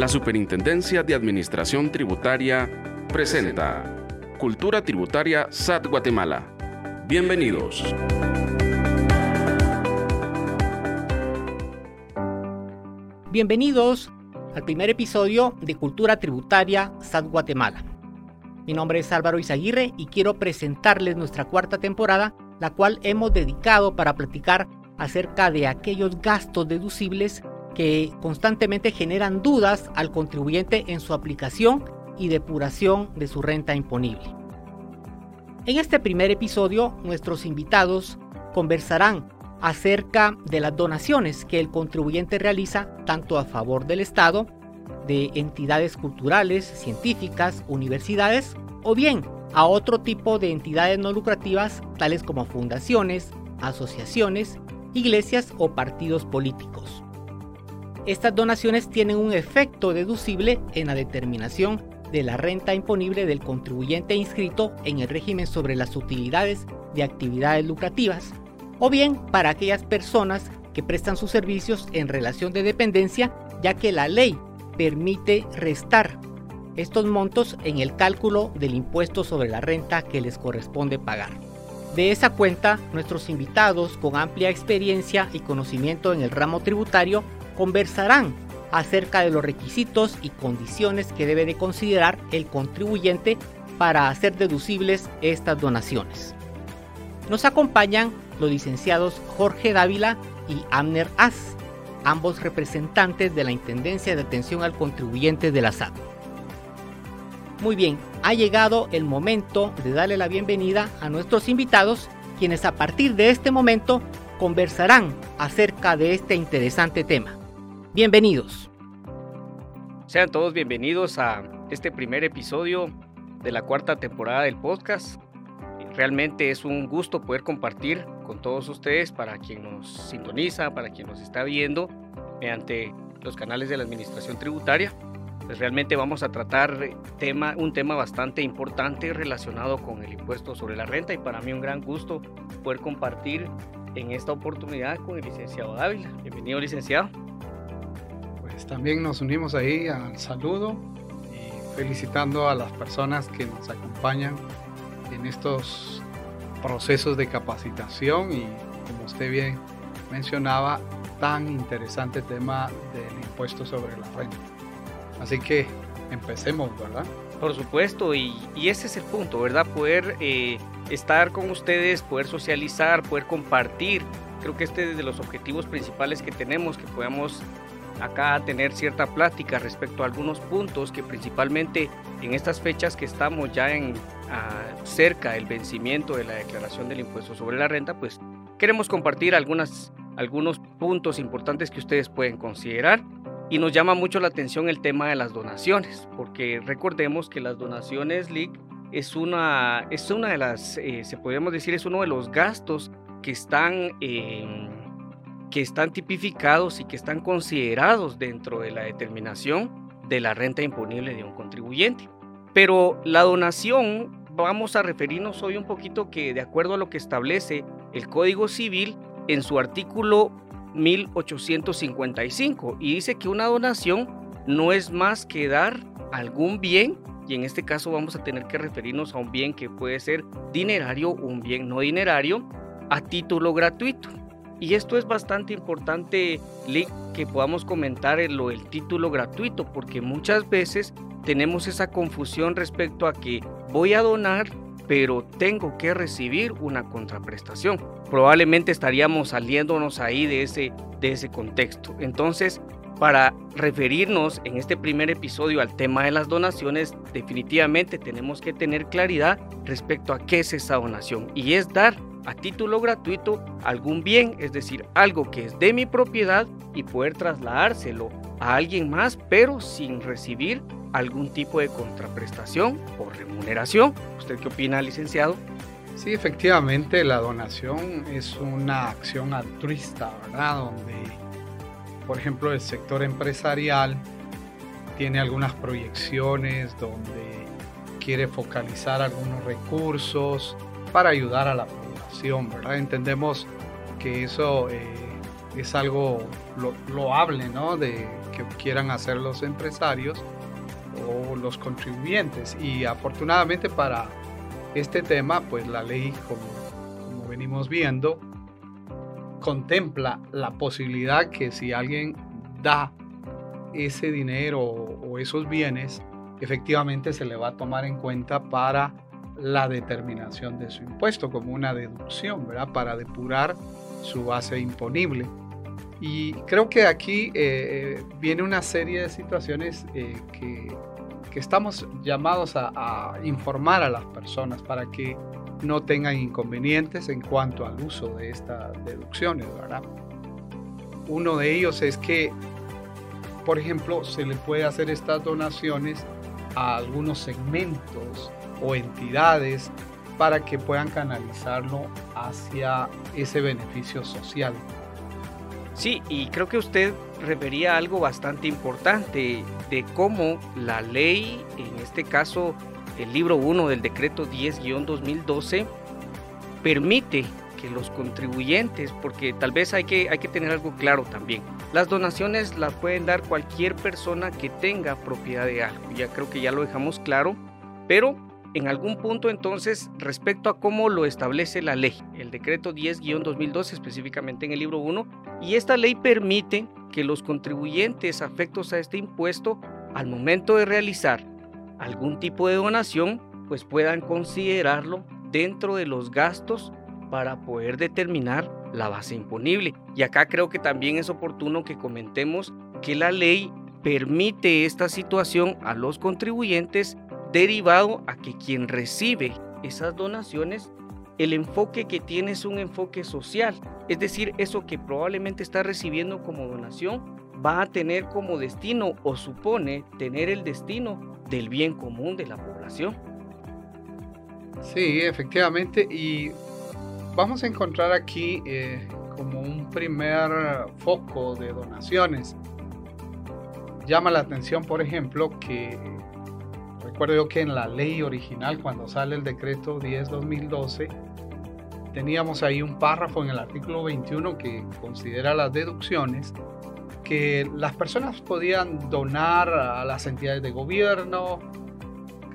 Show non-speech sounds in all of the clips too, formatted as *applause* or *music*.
La Superintendencia de Administración Tributaria presenta Cultura Tributaria SAT Guatemala. Bienvenidos. Bienvenidos al primer episodio de Cultura Tributaria SAT Guatemala. Mi nombre es Álvaro Izaguirre y quiero presentarles nuestra cuarta temporada, la cual hemos dedicado para platicar acerca de aquellos gastos deducibles que constantemente generan dudas al contribuyente en su aplicación y depuración de su renta imponible. En este primer episodio, nuestros invitados conversarán acerca de las donaciones que el contribuyente realiza tanto a favor del Estado, de entidades culturales, científicas, universidades o bien a otro tipo de entidades no lucrativas tales como fundaciones, asociaciones, iglesias o partidos políticos. Estas donaciones tienen un efecto deducible en la determinación de la renta imponible del contribuyente inscrito en el régimen sobre las utilidades de actividades lucrativas o bien para aquellas personas que prestan sus servicios en relación de dependencia, ya que la ley permite restar estos montos en el cálculo del impuesto sobre la renta que les corresponde pagar. De esa cuenta, nuestros invitados con amplia experiencia y conocimiento en el ramo tributario conversarán acerca de los requisitos y condiciones que debe de considerar el contribuyente para hacer deducibles estas donaciones. Nos acompañan los licenciados Jorge Dávila y Amner Az, ambos representantes de la Intendencia de Atención al Contribuyente de la SAT. Muy bien, ha llegado el momento de darle la bienvenida a nuestros invitados, quienes a partir de este momento conversarán acerca de este interesante tema. Bienvenidos. Sean todos bienvenidos a este primer episodio de la cuarta temporada del podcast. Realmente es un gusto poder compartir con todos ustedes, para quien nos sintoniza, para quien nos está viendo mediante los canales de la Administración Tributaria. Pues realmente vamos a tratar tema, un tema bastante importante relacionado con el impuesto sobre la renta y para mí un gran gusto poder compartir en esta oportunidad con el licenciado Dávila. Bienvenido, licenciado. Pues también nos unimos ahí al saludo y felicitando a las personas que nos acompañan en estos procesos de capacitación y como usted bien mencionaba, tan interesante tema del impuesto sobre la renta. Así que empecemos, ¿verdad? Por supuesto, y, ese es el punto, ¿verdad? Poder eh, estar con ustedes, poder socializar, poder compartir. Creo que este es de los objetivos principales que tenemos, que podamos acá tener cierta plática respecto a algunos puntos que principalmente en estas fechas que estamos ya en cerca del vencimiento de la declaración del impuesto sobre la renta, pues queremos compartir algunas, algunos puntos importantes que ustedes pueden considerar. Y nos llama mucho la atención el tema de las donaciones, porque recordemos que las donaciones LIC es una, es una de las, eh, se podríamos decir, es uno de los gastos que están que están tipificados y que están considerados dentro de la determinación de la renta imponible de un contribuyente. Pero la donación, vamos a referirnos hoy un poquito que de acuerdo a lo que establece el Código Civil en su artículo 1855 y dice que una donación no es más que dar algún bien y en este caso vamos a tener que referirnos a un bien que puede ser dinerario o un bien no dinerario a título gratuito. Y esto es bastante importante, Lick, que podamos comentar lo del título gratuito, porque muchas veces tenemos esa confusión respecto a que voy a donar, pero tengo que recibir una contraprestación. Probablemente estaríamos saliéndonos ahí de ese, de ese contexto. Entonces, para referirnos en este primer episodio al tema de las donaciones, definitivamente tenemos que tener claridad respecto a qué es esa donación y es dar a título gratuito algún bien, es decir, algo que es de mi propiedad y poder trasladárselo a alguien más, pero sin recibir algún tipo de contraprestación o remuneración. ¿Usted qué opina, licenciado? Sí, efectivamente, la donación es una acción altruista, ¿verdad? Donde, por ejemplo, el sector empresarial tiene algunas proyecciones donde quiere focalizar algunos recursos para ayudar a la Entendemos que eso eh, es algo loable, ¿no? De que quieran hacer los empresarios o los contribuyentes. Y afortunadamente para este tema, pues la ley, como venimos viendo, contempla la posibilidad que si alguien da ese dinero o esos bienes, efectivamente se le va a tomar en cuenta para la determinación de su impuesto como una deducción, ¿verdad? Para depurar su base imponible. Y creo que aquí eh, eh, viene una serie de situaciones eh, que, que, estamos llamados a, a, informar a las personas para que no tengan inconvenientes en cuanto al uso de estas deducciones, ¿verdad? Uno de ellos es que, por ejemplo, se le puede hacer estas donaciones a algunos segmentos o entidades para que puedan canalizarlo hacia ese beneficio social. Sí, y creo que usted refería a algo bastante importante de cómo la ley, en este caso el libro 1 del decreto 10-2012, permite que los contribuyentes, porque tal vez hay que, hay que tener algo claro también, las donaciones las pueden dar cualquier persona que tenga propiedad de algo, ya creo que ya lo dejamos claro, pero en algún punto entonces respecto a cómo lo establece la ley, el decreto 10-2012 específicamente en el libro 1, y esta ley permite que los contribuyentes afectos a este impuesto al momento de realizar algún tipo de donación, pues puedan considerarlo dentro de los gastos para poder determinar la base imponible. Y acá creo que también es oportuno que comentemos que la ley permite esta situación a los contribuyentes derivado a que quien recibe esas donaciones, el enfoque que tiene es un enfoque social, es decir, eso que probablemente está recibiendo como donación va a tener como destino o supone tener el destino del bien común de la población. Sí, efectivamente, y vamos a encontrar aquí eh, como un primer foco de donaciones. Llama la atención, por ejemplo, que recuerdo que en la ley original, cuando sale el decreto 10-2012, teníamos ahí un párrafo en el artículo 21 que considera las deducciones, que las personas podían donar a las entidades de gobierno,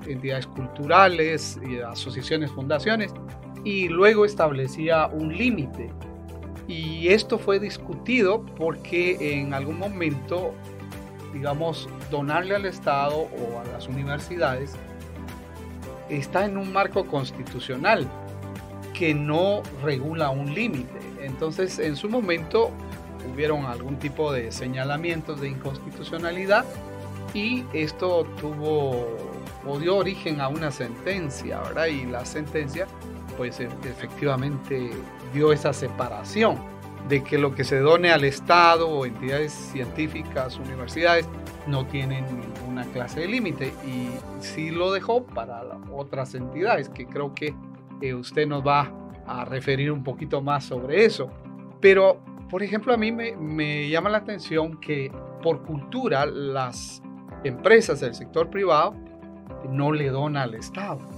entidades culturales, asociaciones, fundaciones, y luego establecía un límite. Y esto fue discutido porque en algún momento digamos, donarle al Estado o a las universidades está en un marco constitucional que no regula un límite. Entonces, en su momento hubieron algún tipo de señalamientos de inconstitucionalidad y esto tuvo o dio origen a una sentencia, ¿verdad? Y la sentencia, pues e, efectivamente dio esa separación de que lo que se done al Estado o entidades científicas, universidades, no tienen ninguna clase de límite y sí lo dejó para otras entidades, que creo que eh, usted nos va a referir un poquito más sobre eso. Pero, por ejemplo, a mí me, me llama la atención que por cultura las empresas del sector privado no le donan al Estado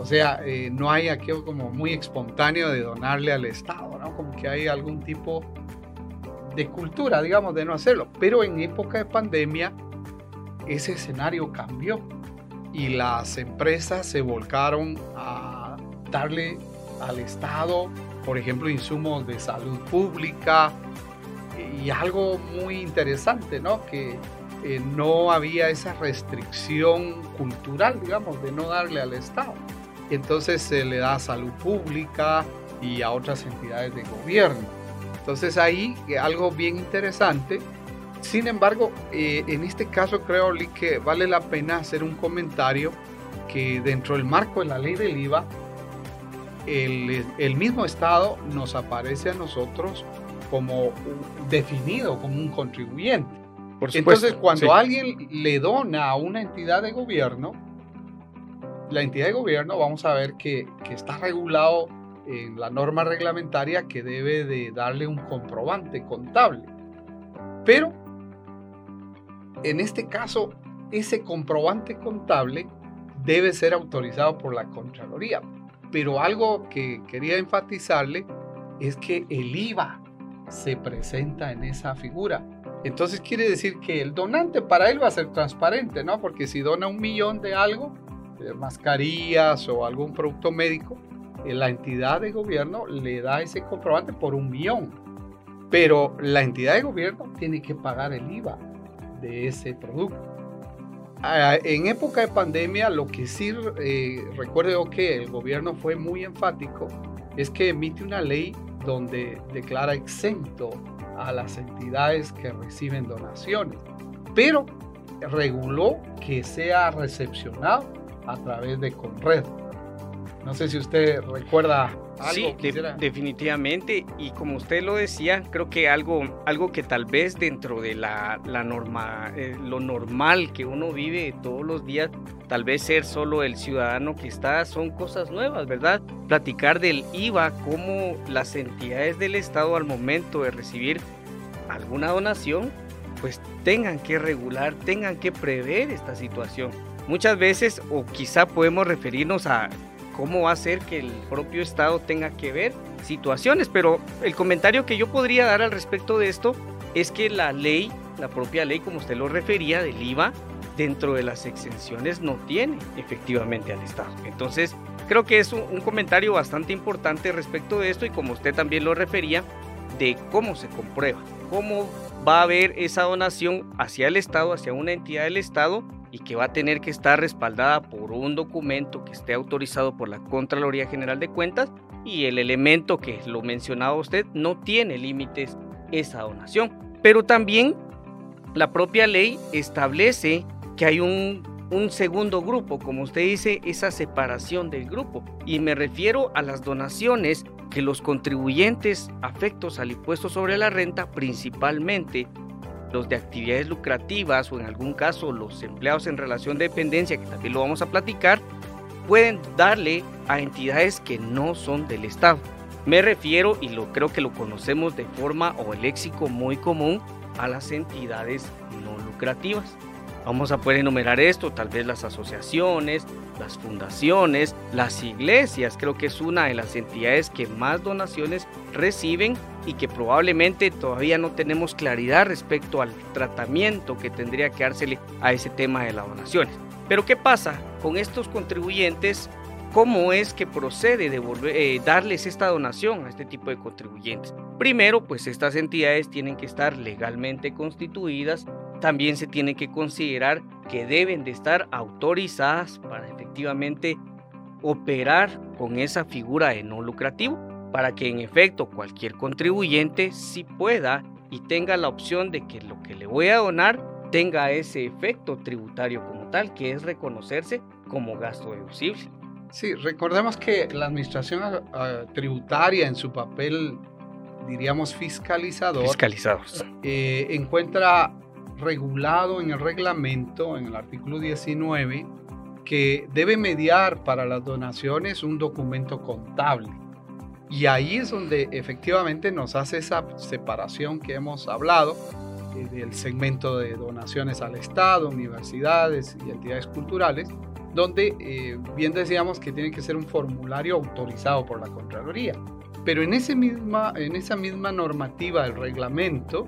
o sea, eh, no hay aquello como muy espontáneo de donarle al Estado, ¿no? Como que hay algún tipo de cultura, digamos, de no hacerlo. Pero en época de pandemia, ese escenario cambió y las empresas se volcaron a darle al Estado, por ejemplo, insumos de salud pública y algo muy interesante, ¿no? Que eh, no había esa restricción cultural, digamos, de no darle al Estado entonces se le da a salud pública y a otras entidades de gobierno. Entonces ahí eh, algo bien interesante. Sin embargo, eh, en este caso creo que vale la pena hacer un comentario que dentro del marco de la ley del IVA, el, mismo Estado nos aparece a nosotros como definido como un contribuyente. Entonces, cuando alguien le dona a una entidad de gobierno, la entidad de gobierno vamos a ver que, está regulado en la norma reglamentaria que debe de darle un comprobante contable. Pero en este caso, ese comprobante contable debe ser autorizado por la Contraloría. Pero algo que quería enfatizarle es que el IVA se presenta en esa figura. Entonces quiere decir que el donante para él va a ser transparente, ¿no? Porque si dona un millón de algo, mascarillas o algún producto médico, eh, la entidad de gobierno le da ese comprobante por un millón. Pero la entidad de gobierno tiene que pagar el IVA de ese producto. En época de pandemia, lo que sí eh, recuerdo que el gobierno fue muy enfático es que emite una ley donde declara exento a las entidades que reciben donaciones, pero reguló que sea recepcionado a través de Conred. No sé si usted recuerda sí, definitivamente. Y como usted lo decía, creo que algo, algo que tal vez dentro de la, la norma, eh, lo normal que uno vive todos los días, tal vez ser solo el ciudadano que está, son cosas nuevas, ¿verdad? Platicar del IVA, cómo las entidades del Estado al momento de recibir alguna donación, pues tengan que regular, tengan que prever esta situación. Muchas veces, o quizá podemos referirnos a cómo va a ser que el propio Estado tenga que ver situaciones. Pero el comentario que yo podría dar al respecto de esto es que la ley, la propia ley, como usted lo refería, del IVA, dentro de las exenciones no tiene efectivamente al Estado. Entonces, creo que es un, comentario bastante importante respecto de esto y como usted también lo refería, de cómo se comprueba, cómo va a haber esa donación hacia el Estado, hacia una entidad del Estado y que va a tener que estar respaldada por un documento que esté autorizado por la Contraloría General de Cuentas y el elemento que lo mencionaba usted no tiene límites esa donación. Pero también la propia ley establece que hay un, un segundo grupo, como usted dice, esa separación del grupo. Y me refiero a las donaciones que los contribuyentes afectos al impuesto sobre la renta, principalmente los de actividades lucrativas o en algún caso los empleados en relación de dependencia, que también lo vamos a platicar, pueden darle a entidades que no son del Estado. Me refiero, y lo creo que lo conocemos de forma o el léxico muy común, a las entidades no lucrativas. Vamos a poder enumerar esto, tal vez las asociaciones, las fundaciones, las iglesias, creo que es una de las entidades que más donaciones reciben y que probablemente todavía no tenemos claridad respecto al tratamiento que tendría que dársele a ese tema de las donaciones. Pero ¿qué pasa con estos contribuyentes? ¿Cómo es que procede de eh, darles esta donación a este tipo de contribuyentes? Primero, pues estas entidades tienen que estar legalmente constituidas también se tiene que considerar que deben de estar autorizadas para efectivamente operar con esa figura de no lucrativo para que en efecto cualquier contribuyente sí pueda y tenga la opción de que lo que le voy a donar tenga ese efecto tributario como tal, que es reconocerse como gasto deducible. Sí, recordemos que la administración ah, ah, tributaria en su papel, diríamos, fiscalizador, Fiscalizados. Eh, encuentra regulado en el reglamento, en el artículo 19, que debe mediar para las donaciones un documento contable. Y ahí es donde efectivamente nos hace esa separación que hemos hablado eh, del segmento de donaciones al Estado, universidades y entidades culturales, donde eh, bien decíamos que tiene que ser un formulario autorizado por la Contraloría. Pero en, ese misma, en esa misma normativa del reglamento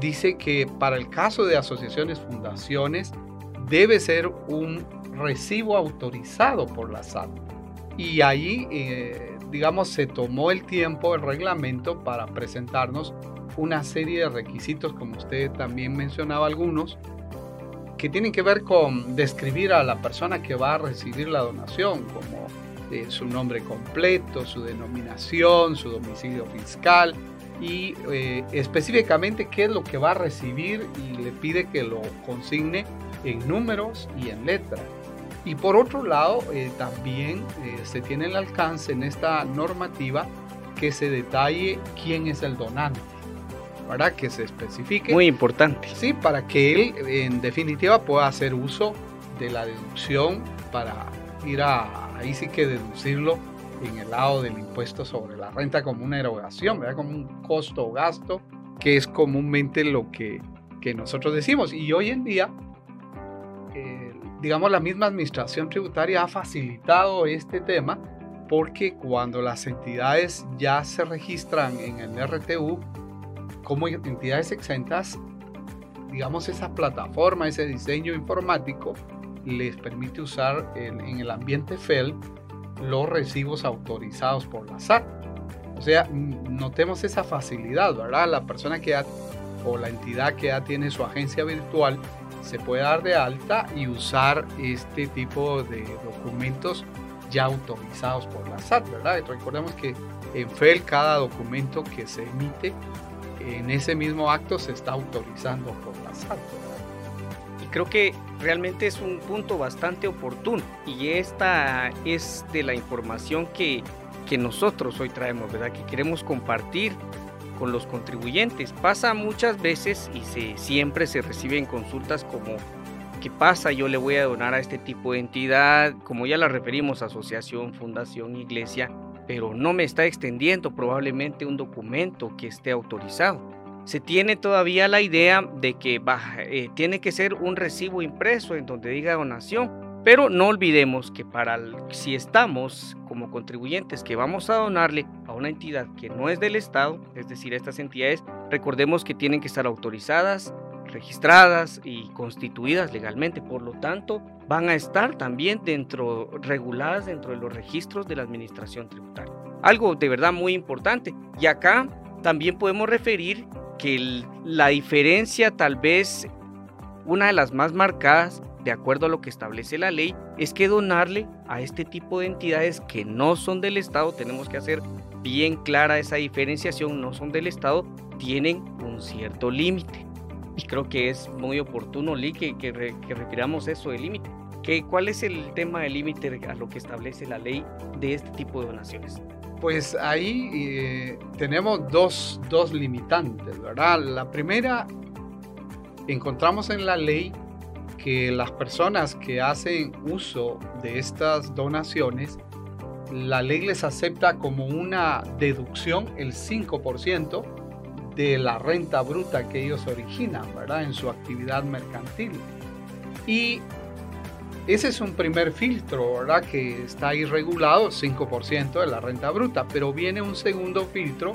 dice que para el caso de asociaciones, fundaciones, debe ser un recibo autorizado por la SAT. Y ahí, eh, digamos, se tomó el tiempo, el reglamento, para presentarnos una serie de requisitos, como usted también mencionaba algunos, que tienen que ver con describir a la persona que va a recibir la donación, como eh, su nombre completo, su denominación, su domicilio fiscal, y eh, específicamente qué es lo que va a recibir y le pide que lo consigne en números y en letras. Y por otro lado, eh, también eh, se tiene el alcance en esta normativa que se detalle quién es el donante, para que se especifique. Muy importante. Sí, para que él en definitiva pueda hacer uso de la deducción para ir a, ahí sí que deducirlo en el lado del impuesto sobre la renta como una erogación, ¿verdad? como un costo o gasto, que es comúnmente lo que, que nosotros decimos. Y hoy en día, eh, digamos, la misma administración tributaria ha facilitado este tema porque cuando las entidades ya se registran en el RTU como entidades exentas, digamos esa plataforma, ese diseño informático les permite usar en, el ambiente FEL los recibos autorizados por la SAT. O sea, notemos esa facilidad, ¿verdad? La persona que ya, o la entidad que ya tiene su agencia virtual se puede dar de alta y usar este tipo de documentos ya autorizados por la SAT, ¿verdad? recordemos que en FEL cada documento que se emite en ese mismo acto se está autorizando por la SAT. Y creo que realmente es un punto bastante oportuno y esta es de la información que, que nosotros hoy traemos, ¿verdad? Que queremos compartir con los contribuyentes. Pasa muchas veces y se, siempre se reciben consultas como ¿qué pasa? Yo le voy a donar a este tipo de entidad, como ya la referimos, asociación, fundación, iglesia, pero no me está extendiendo probablemente un documento que esté autorizado. Se tiene todavía la idea de que eh, tiene que ser un recibo impreso en donde diga donación, pero no olvidemos que para si estamos como contribuyentes que vamos a donarle a una entidad que no es del Estado, es decir, estas entidades, recordemos que tienen que estar autorizadas, registradas y constituidas legalmente, por lo tanto, van a estar también dentro reguladas dentro de los registros de la Administración Tributaria. Algo de verdad muy importante. Y acá también podemos referir que la diferencia tal vez una de las más marcadas de acuerdo a lo que establece la ley, es que donarle a este tipo de entidades que no son del Estado, tenemos que hacer bien clara esa diferenciación, no son del Estado, tienen un cierto límite. Y creo que es muy oportuno, Lee, que, que, refiramos eso de límite. ¿Cuál es el tema del límite a lo que establece la ley de este tipo de donaciones? Pues ahí eh, tenemos dos, dos limitantes, ¿verdad? La primera, encontramos en la ley que las personas que hacen uso de estas donaciones, la ley les acepta como una deducción el 5% de la renta bruta que ellos originan, ¿verdad? En su actividad mercantil. Y ese es un primer filtro, ¿verdad? Que está ahí regulado, 5% de la renta bruta, pero viene un segundo filtro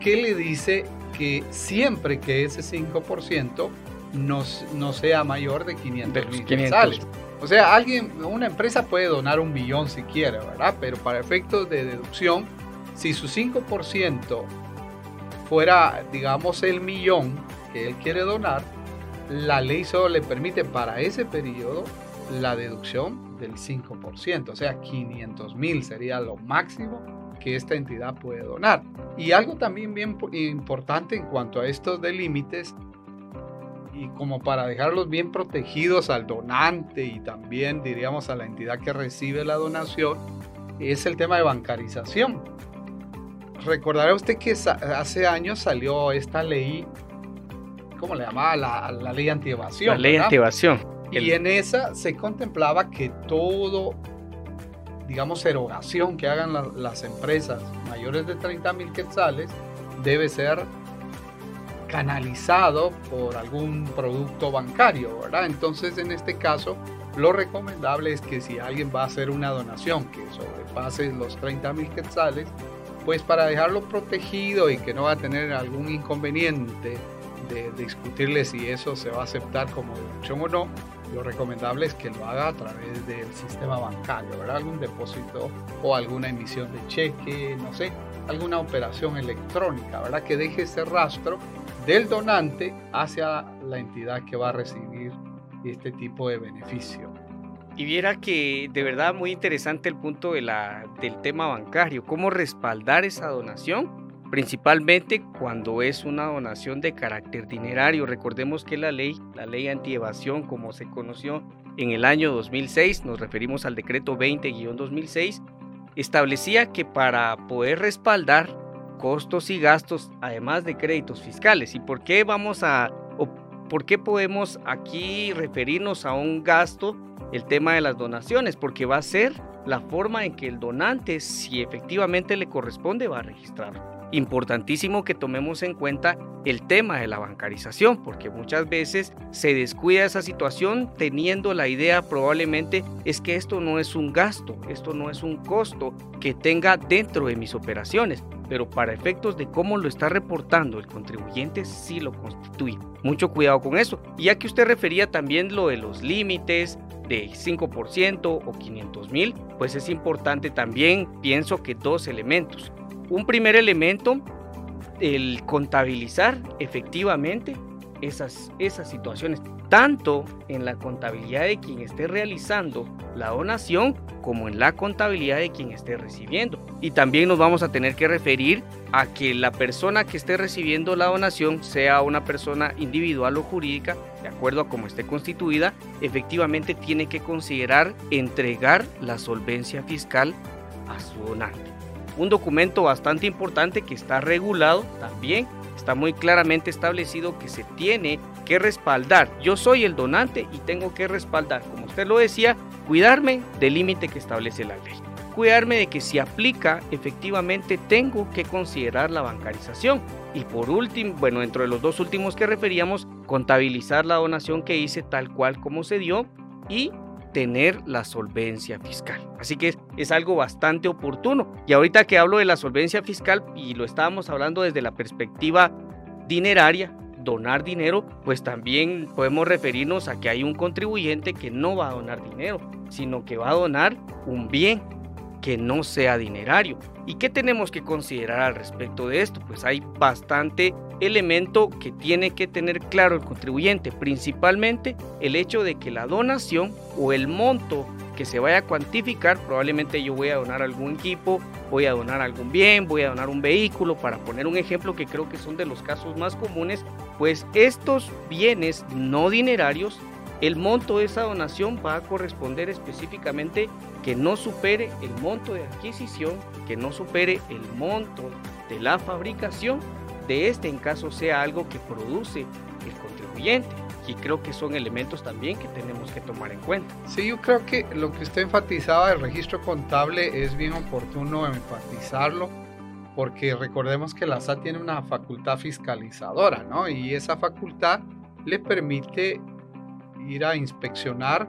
que le dice que siempre que ese 5% no, sea mayor de 500 mil quetzales. O sea, alguien, una empresa puede donar un billón si quiere, ¿verdad? Pero para efectos de deducción, si su 5% fuera, digamos, el millón que él quiere donar, la ley solo le permite para ese periodo la deducción del 5%, o sea, 500 mil sería lo máximo que esta entidad puede donar. Y algo también bien importante en cuanto a estos de límites y como para dejarlos bien protegidos al donante y también diríamos a la entidad que recibe la donación, es el tema de bancarización. Recordará usted que hace años salió esta ley, ¿cómo le llamaba? La, la ley antievasión. La ley antievasión. Y en esa se contemplaba que todo, digamos, erogación que hagan las empresas mayores de 30 mil quetzales debe ser canalizado por algún producto bancario, ¿verdad? Entonces, en este caso, lo recomendable es que si alguien va a hacer una donación que sobrepase los 30 mil quetzales, pues para dejarlo protegido y que no va a tener algún inconveniente de, discutirle si eso se va a aceptar como deducción o no, lo recomendable es que lo haga a través del sistema bancario, ¿verdad? Algún depósito o alguna emisión de cheque, no sé, alguna operación electrónica, ¿verdad? Que deje ese rastro del donante hacia la entidad que va a recibir este tipo de beneficio. Y viera que de verdad muy interesante el punto del tema bancario, cómo respaldar esa donación, principalmente cuando es una donación de carácter dinerario. Recordemos que la ley, la ley antievasión como se conoció en el año 2006, nos referimos al decreto 20-2006, establecía que para poder respaldar costos y gastos, además de créditos fiscales. ¿Y por qué vamos a, o por qué podemos aquí referirnos a un gasto, el tema de las donaciones? Porque va a ser la forma en que el donante, si efectivamente le corresponde, va a registrarlo. Importantísimo que tomemos en cuenta el tema de la bancarización, porque muchas veces se descuida esa situación teniendo la idea probablemente es que esto no es un gasto, esto no es un costo que tenga dentro de mis operaciones, pero para efectos de cómo lo está reportando el contribuyente sí lo constituye. Mucho cuidado con eso. Y ya que usted refería también lo de los límites de 5% o 500 mil, pues es importante también, pienso que dos elementos. Un primer elemento, el contabilizar efectivamente esas, esas situaciones, tanto en la contabilidad de quien esté realizando la donación como en la contabilidad de quien esté recibiendo. Y también nos vamos a tener que referir a que la persona que esté recibiendo la donación sea una persona individual o jurídica, de acuerdo a cómo esté constituida, efectivamente tiene que considerar entregar la solvencia fiscal a su donante. Un documento bastante importante que está regulado también está muy claramente establecido que se tiene que respaldar. Yo soy el donante y tengo que respaldar, como usted lo decía, cuidarme del límite que establece la ley. Cuidarme de que si aplica, efectivamente tengo que considerar la bancarización. Y por último, bueno, dentro de los dos últimos que referíamos, contabilizar la donación que hice tal cual como se dio y tener la solvencia fiscal. Así que es, algo bastante oportuno. Y ahorita que hablo de la solvencia fiscal y lo estábamos hablando desde la perspectiva dineraria, donar dinero, pues también podemos referirnos a que hay un contribuyente que no va a donar dinero, sino que va a donar un bien que no sea dinerario. ¿Y qué tenemos que considerar al respecto de esto? Pues hay bastante elemento que tiene que tener claro el contribuyente, principalmente el hecho de que la donación o el monto que se vaya a cuantificar, probablemente yo voy a donar algún equipo, voy a donar algún bien, voy a donar un vehículo, para poner un ejemplo que creo que son de los casos más comunes, pues estos bienes no dinerarios, el monto de esa donación va a corresponder específicamente que no supere el monto de adquisición, que no supere el monto de la fabricación de este en caso sea algo que produce el contribuyente. Y creo que son elementos también que tenemos que tomar en cuenta. Sí, yo creo que lo que usted enfatizaba del registro contable es bien oportuno enfatizarlo, porque recordemos que la SAT tiene una facultad fiscalizadora, ¿no? Y esa facultad le permite ir a inspeccionar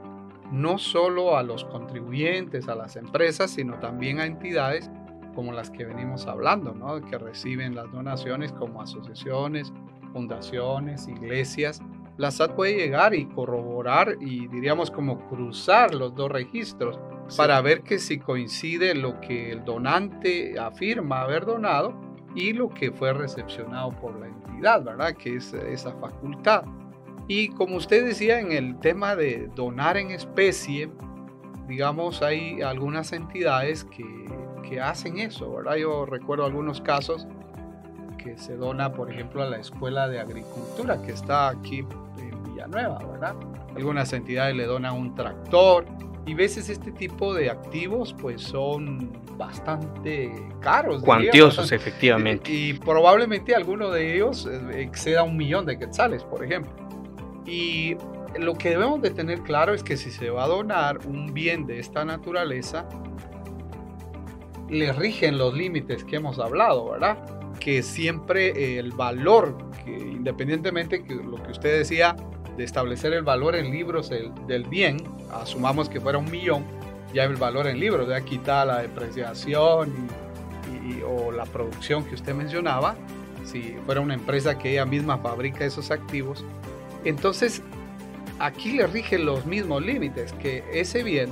no solo a los contribuyentes, a las empresas, sino también a entidades como las que venimos hablando, ¿no? que reciben las donaciones como asociaciones, fundaciones, iglesias. La SAT puede llegar y corroborar y diríamos como cruzar los dos registros para ver que si coincide lo que el donante afirma haber donado y lo que fue recepcionado por la entidad, ¿verdad? Que es esa facultad. Y como usted decía en el tema de donar en especie, digamos, hay algunas entidades que que hacen eso, ¿verdad? Yo recuerdo algunos casos que se dona, por ejemplo, a la Escuela de Agricultura que está aquí en Villanueva, ¿verdad? Algunas entidades le donan un tractor y veces este tipo de activos pues son bastante caros. Cuantiosos, *laughs* efectivamente. Y, y, probablemente alguno de ellos eh, exceda un millón de quetzales, por ejemplo. Y lo que debemos de tener claro es que si se va a donar un bien de esta naturaleza, le rigen los límites que hemos hablado, ¿verdad? Que siempre el valor, independientemente de lo que usted decía, de establecer el valor en libros del bien, asumamos que fuera un millón, ya el valor en libros, ya quitar la depreciación o la producción que usted mencionaba, si fuera una empresa que ella misma fabrica esos activos, entonces aquí le rigen los mismos límites, que ese bien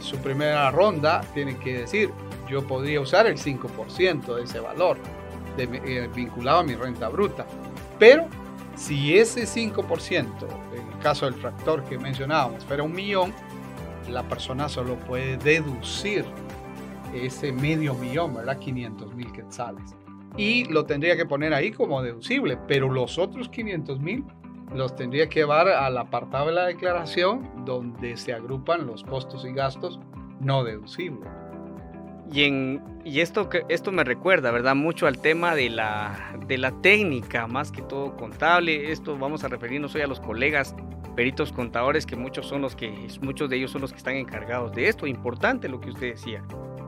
su primera ronda tiene que decir, yo podría usar el 5% de ese valor eh, vinculado a mi renta bruta. Pero si ese 5%, en el caso del tractor que mencionábamos, fuera un millón, la persona solo puede deducir ese medio millón, ¿verdad? 500 mil quetzales. Y lo tendría que poner ahí como deducible, pero los otros 500 mil los tendría que llevar al apartado de la declaración donde se agrupan los costos y gastos no deducibles. Y, en, y esto, esto me recuerda, ¿verdad? Mucho al tema de la, de la técnica, más que todo contable. Esto vamos a referirnos hoy a los colegas peritos contadores, que muchos son los que, muchos de ellos son los que están encargados de esto. Importante lo que usted decía.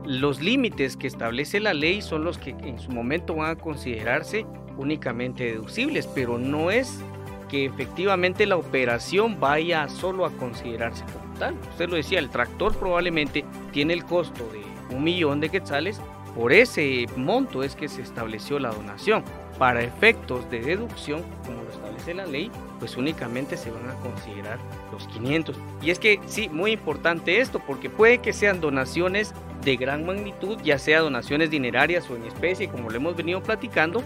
los límites que establece la ley son los que en su momento van a considerarse únicamente deducibles, pero no es que efectivamente la operación vaya solo a considerarse como tal. Usted lo decía, el tractor probablemente tiene el costo de un millón de quetzales, por ese monto es que se estableció la donación. Para efectos de deducción, como lo establece la ley, pues únicamente se van a considerar los 500. Y es que sí, muy importante esto, porque puede que sean donaciones de gran magnitud, ya sea donaciones dinerarias o en especie, como lo hemos venido platicando,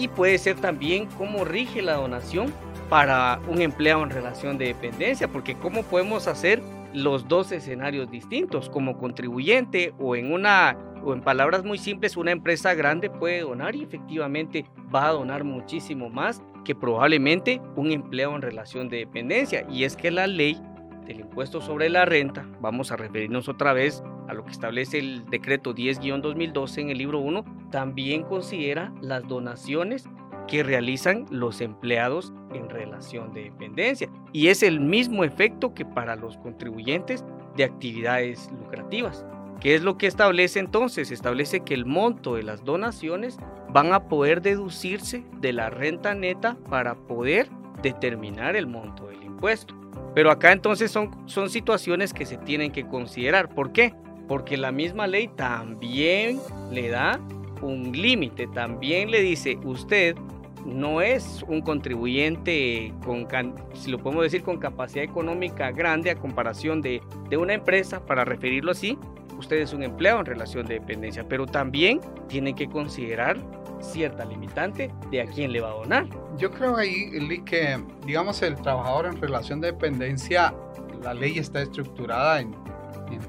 y puede ser también cómo rige la donación para un empleado en relación de dependencia, porque cómo podemos hacer los dos escenarios distintos, como contribuyente o en una o en palabras muy simples, una empresa grande puede donar y efectivamente va a donar muchísimo más que probablemente un empleado en relación de dependencia. Y es que la ley del impuesto sobre la renta, vamos a referirnos otra vez a lo que establece el decreto 10-2012 en el libro 1, también considera las donaciones que realizan los empleados en relación de dependencia. Y es el mismo efecto que para los contribuyentes de actividades lucrativas. ¿Qué es lo que establece entonces? Establece que el monto de las donaciones van a poder deducirse de la renta neta para poder determinar el monto del impuesto. Pero acá entonces son, son situaciones que se tienen que considerar. ¿Por qué? Porque la misma ley también le da un límite, también le dice, usted no es un contribuyente con, si lo podemos decir, con capacidad económica grande a comparación de, de una empresa, para referirlo así, usted es un empleado en relación de dependencia, pero también tiene que considerar cierta limitante de a quién le va a donar. Yo creo ahí que, digamos, el trabajador en relación de dependencia, la ley está estructurada en,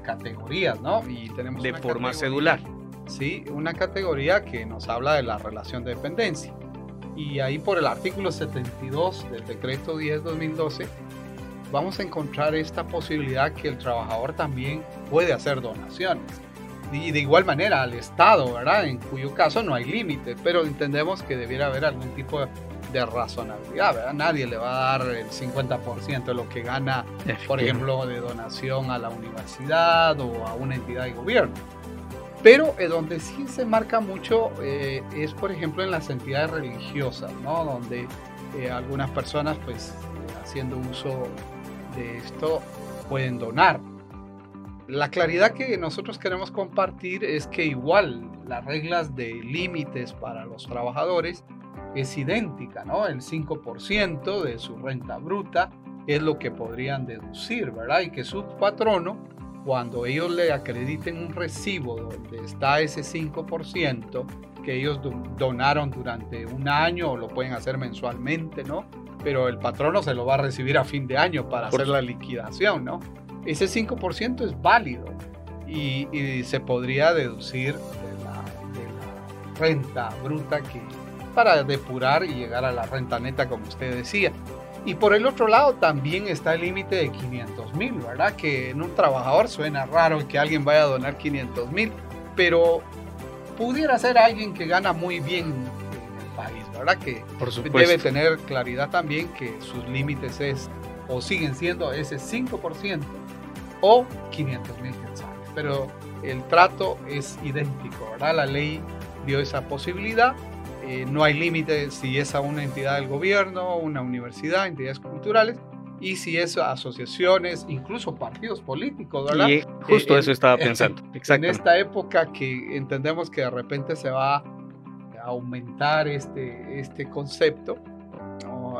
categorías, ¿no? Y tenemos de forma cedular. Sí, una categoría que nos habla de la relación de dependencia. Y ahí por el artículo 72 del decreto 10-2012 vamos a encontrar esta posibilidad que el trabajador también puede hacer donaciones. Y de igual manera al Estado, ¿verdad? En cuyo caso no hay límite, pero entendemos que debiera haber algún tipo de razonabilidad, ¿verdad? Nadie le va a dar el 50% de lo que gana, por ejemplo, de donación a la universidad o a una entidad de gobierno. Pero eh, donde sí se marca mucho eh, es, por ejemplo, en las entidades religiosas, ¿no? Donde eh, algunas personas, pues, haciendo uso de esto pueden donar. La claridad que nosotros queremos compartir es que igual las reglas de límites para los trabajadores es idéntica, ¿no? El 5% de su renta bruta es lo que podrían deducir, ¿verdad? Y que su patrono, cuando ellos le acrediten un recibo donde está ese 5% que ellos donaron durante un año o lo pueden hacer mensualmente, ¿no? Pero el patrono se lo va a recibir a fin de año para hacer la liquidación, ¿no? Ese 5% es válido y, se podría deducir de la, renta bruta que, para depurar y llegar a la renta neta, como usted decía. Y por el otro lado también está el límite de 500 mil, ¿verdad? Que en un trabajador suena raro que alguien vaya a donar 500 mil, pero pudiera ser alguien que gana muy bien ¿verdad? Que debe tener claridad también que sus límites es o siguen siendo ese 5% o 500 mil quetzales. Pero el trato es idéntico, ¿verdad? La ley dio esa posibilidad. Eh, no hay límite si es a una entidad del gobierno, una universidad, entidades culturales, y si es asociaciones, incluso partidos políticos, ¿verdad? Y justo eh, eso estaba pensando. *laughs* En esta época que entendemos que de repente se va aumentar este, este concepto,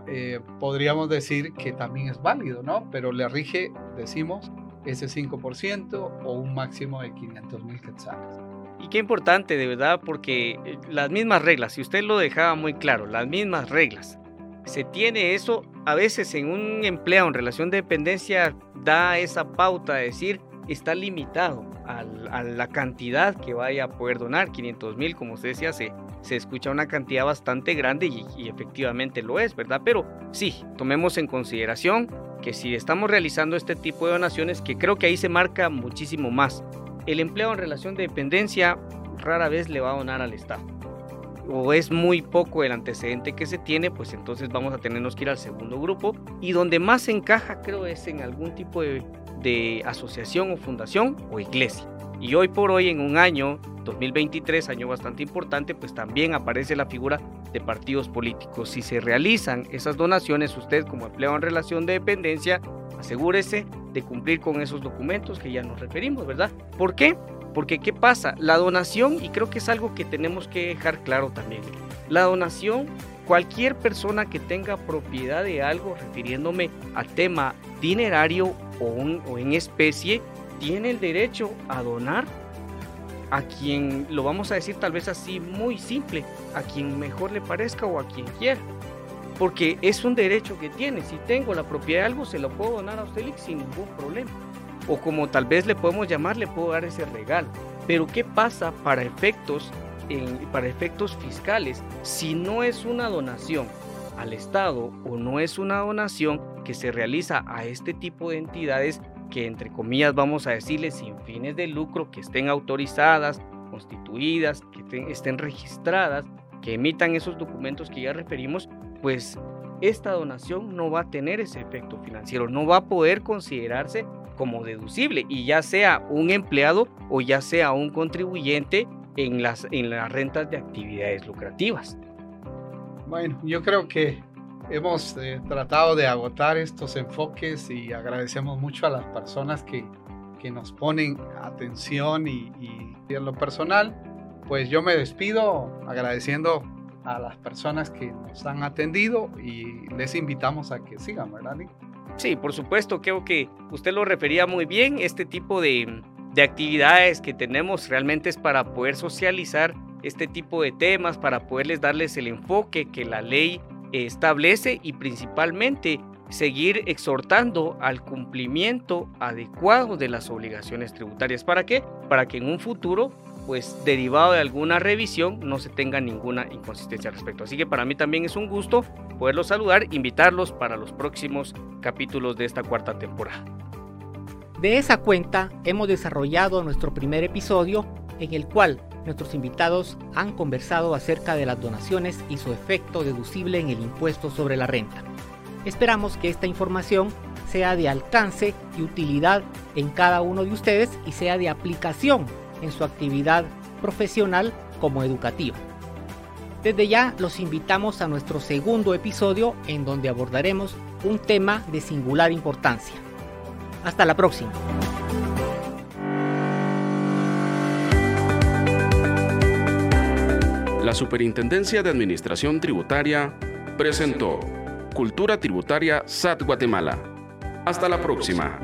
eh, podríamos decir que también es válido, ¿no? Pero le rige, decimos, ese 5% o un máximo de 500 mil quetzales. Y qué importante, de verdad, porque eh, las mismas reglas, si usted lo dejaba muy claro, las mismas reglas, se tiene eso, a veces en un empleado en relación de dependencia da esa pauta de decir, está limitado a, la cantidad que vaya a poder donar, 500 mil, como usted decía, se, se escucha una cantidad bastante grande y, efectivamente lo es, ¿verdad? Pero sí, tomemos en consideración que si estamos realizando este tipo de donaciones, que creo que ahí se marca muchísimo más, el empleado en relación de dependencia rara vez le va a donar al Estado. O es muy poco el antecedente que se tiene, pues entonces vamos a tenernos que ir al segundo grupo. Y donde más encaja, creo, es en algún tipo de asociación o fundación o iglesia. Y hoy por hoy, en un año 2023, año bastante importante, pues también aparece la figura de partidos políticos. Si se realizan esas donaciones, usted como empleado en relación de dependencia, asegúrese de cumplir con esos documentos que ya nos referimos, ¿verdad? ¿Por qué? Porque ¿qué pasa? La donación, y creo que es algo que tenemos que dejar claro también, la donación, cualquier persona que tenga propiedad de algo, refiriéndome al tema dinerario o, o en especie, tiene el derecho a donar a quien, lo vamos a decir tal vez así muy simple, a quien mejor le parezca o a quien quiera. Porque es un derecho que tiene. Si tengo la propiedad de algo, se lo puedo donar a usted sin ningún problema. O como tal vez le podemos llamar, le puedo dar ese regalo. Pero ¿qué pasa para efectos, para efectos fiscales si no es una donación al Estado o no es una donación que se realiza a este tipo de entidades que entre comillas vamos a decirles sin fines de lucro, que estén autorizadas, constituidas, que estén registradas, que emitan esos documentos que ya referimos, pues esta donación no va a tener ese efecto financiero, no va a poder considerarse como deducible y ya sea un empleado o ya sea un contribuyente en las, en las rentas de actividades lucrativas. Bueno, yo creo que hemos eh, tratado de agotar estos enfoques y agradecemos mucho a las personas que, que nos ponen atención y, y, en lo personal, pues yo me despido agradeciendo a las personas que nos han atendido y les invitamos a que sigan, ¿verdad, Nick? Sí, por supuesto, creo que usted lo refería muy bien, este tipo de, de actividades que tenemos realmente es para poder socializar este tipo de temas, para poderles darles el enfoque que la ley establece y principalmente seguir exhortando al cumplimiento adecuado de las obligaciones tributarias. ¿Para qué? Para que en un futuro, pues derivado de alguna revisión, no se tenga ninguna inconsistencia al respecto. Así que para mí también es un gusto poderlos saludar, invitarlos para los próximos capítulos de esta cuarta temporada. De esa cuenta hemos desarrollado nuestro primer episodio en el cual nuestros invitados han conversado acerca de las donaciones y su efecto deducible en el impuesto sobre la renta. Esperamos que esta información sea de alcance y utilidad en cada uno de ustedes y sea de aplicación en su actividad profesional como educativa. Desde ya los invitamos a nuestro segundo episodio en donde abordaremos un tema de singular importancia. Hasta la próxima. La Superintendencia de Administración Tributaria presentó Cultura Tributaria SAT Guatemala. Hasta la próxima.